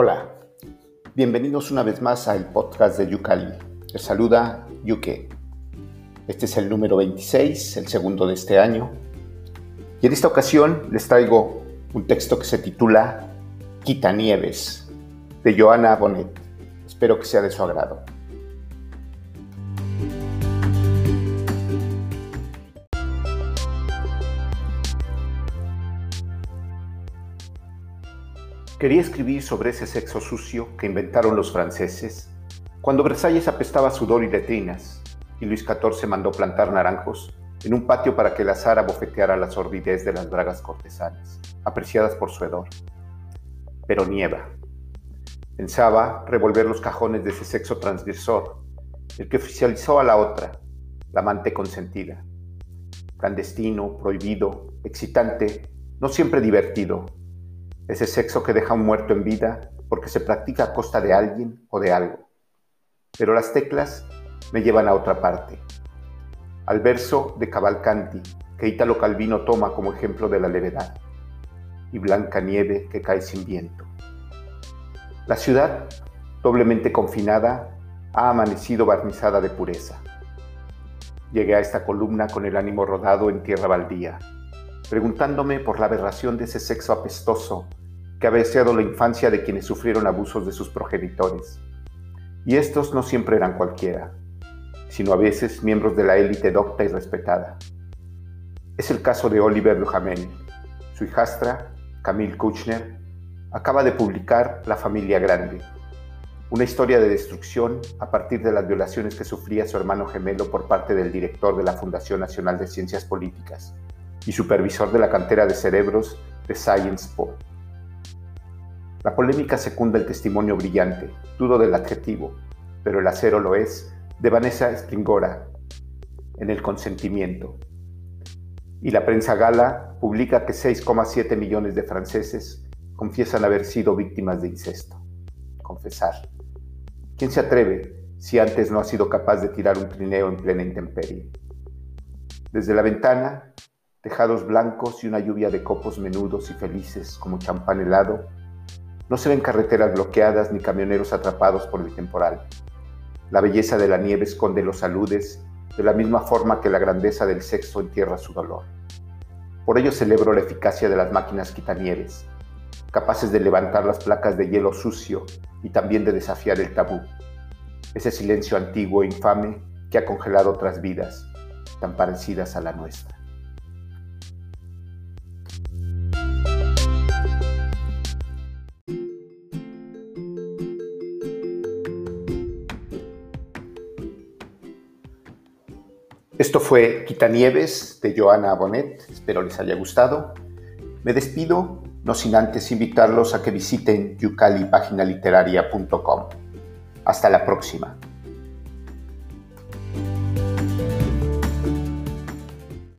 Hola, bienvenidos una vez más al podcast de Yucali. Les saluda Yuke. Este es el número 26, el segundo de este año. Y en esta ocasión les traigo un texto que se titula Quitanieves, de Joana Bonet. Espero que sea de su agrado. Quería escribir sobre ese sexo sucio que inventaron los franceses cuando Versalles apestaba sudor y letrinas y Luis XIV mandó plantar naranjos en un patio para que la Sara bofeteara la sordidez de las bragas cortesanas, apreciadas por su hedor. Pero nieva. Pensaba revolver los cajones de ese sexo transgresor, el que oficializó a la otra, la amante consentida. Clandestino, prohibido, excitante, no siempre divertido, ese sexo que deja un muerto en vida porque se practica a costa de alguien o de algo. Pero las teclas me llevan a otra parte, al verso de Cavalcanti que Italo Calvino toma como ejemplo de la levedad, y blanca nieve que cae sin viento. La ciudad, doblemente confinada, ha amanecido barnizada de pureza. Llegué a esta columna con el ánimo rodado en tierra baldía, preguntándome por la aberración de ese sexo apestoso que ha deseado la infancia de quienes sufrieron abusos de sus progenitores. Y estos no siempre eran cualquiera, sino a veces miembros de la élite docta y respetada. Es el caso de Oliver Duhamel. Su hijastra, Camille Kuchner, acaba de publicar La familia grande, una historia de destrucción a partir de las violaciones que sufría su hermano gemelo por parte del director de la Fundación Nacional de Ciencias Políticas y supervisor de la cantera de cerebros de Science. La polémica secunda el testimonio brillante, dudo del adjetivo, pero el acero lo es, de Vanessa Springora, en el consentimiento. Y la prensa gala publica que 6,7 millones de franceses confiesan haber sido víctimas de incesto. Confesar. ¿Quién se atreve si antes no ha sido capaz de tirar un trineo en plena intemperie? Desde la ventana, tejados blancos y una lluvia de copos menudos y felices como champán helado no se ven carreteras bloqueadas ni camioneros atrapados por el temporal. La belleza de la nieve esconde los saludes de la misma forma que la grandeza del sexo entierra su dolor. Por ello celebro la eficacia de las máquinas quitanieves, capaces de levantar las placas de hielo sucio y también de desafiar el tabú, ese silencio antiguo e infame que ha congelado otras vidas tan parecidas a la nuestra. Esto fue Quitanieves de Joana Bonet, espero les haya gustado. Me despido, no sin antes invitarlos a que visiten yucalipaginaliteraria.com. Hasta la próxima.